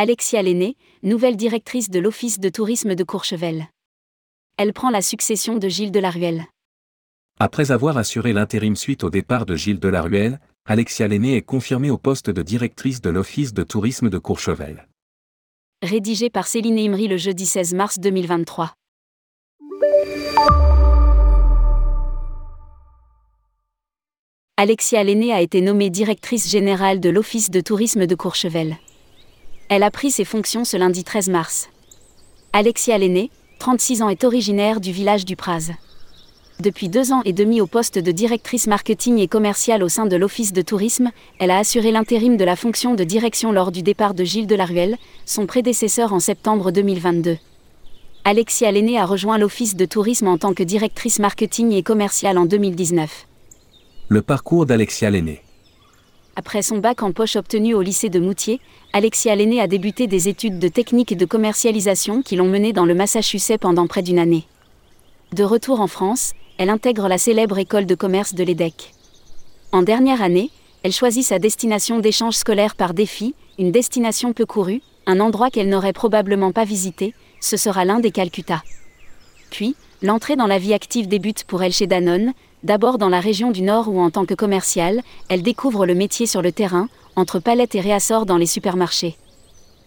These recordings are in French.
Alexia Lenné, nouvelle directrice de l'Office de tourisme de Courchevel. Elle prend la succession de Gilles Delaruelle. Après avoir assuré l'intérim suite au départ de Gilles Delaruelle, Alexia Lenné est confirmée au poste de directrice de l'Office de tourisme de Courchevel. Rédigé par Céline Imri le jeudi 16 mars 2023. Alexia Lenné a été nommée directrice générale de l'Office de tourisme de Courchevel. Elle a pris ses fonctions ce lundi 13 mars. Alexia Lenné, 36 ans, est originaire du village du Praz. Depuis deux ans et demi au poste de directrice marketing et commerciale au sein de l'Office de tourisme, elle a assuré l'intérim de la fonction de direction lors du départ de Gilles Delaruelle, son prédécesseur en septembre 2022. Alexia Lenné a rejoint l'Office de tourisme en tant que directrice marketing et commerciale en 2019. Le parcours d'Alexia Lenné. Après son bac en poche obtenu au lycée de Moutier, Alexia Lenné a débuté des études de technique et de commercialisation qui l'ont menée dans le Massachusetts pendant près d'une année. De retour en France, elle intègre la célèbre école de commerce de l'EDEC. En dernière année, elle choisit sa destination d'échange scolaire par défi, une destination peu courue, un endroit qu'elle n'aurait probablement pas visité, ce sera l'un des Calcutta. Puis, l'entrée dans la vie active débute pour elle chez Danone, D'abord dans la région du Nord où en tant que commerciale, elle découvre le métier sur le terrain, entre palettes et réassorts dans les supermarchés.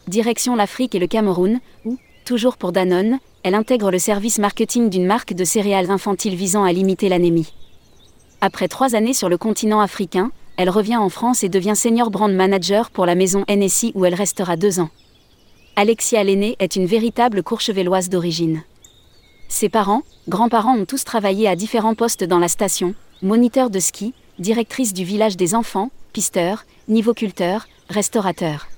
Direction l'Afrique et le Cameroun, où, toujours pour Danone, elle intègre le service marketing d'une marque de céréales infantiles visant à limiter l'anémie. Après trois années sur le continent africain, elle revient en France et devient senior brand manager pour la maison NSI où elle restera deux ans. Alexia Lenné est une véritable courchevelloise d'origine. Ses parents, grands-parents ont tous travaillé à différents postes dans la station, moniteur de ski, directrice du village des enfants, pisteur, nivoculteur, restaurateur.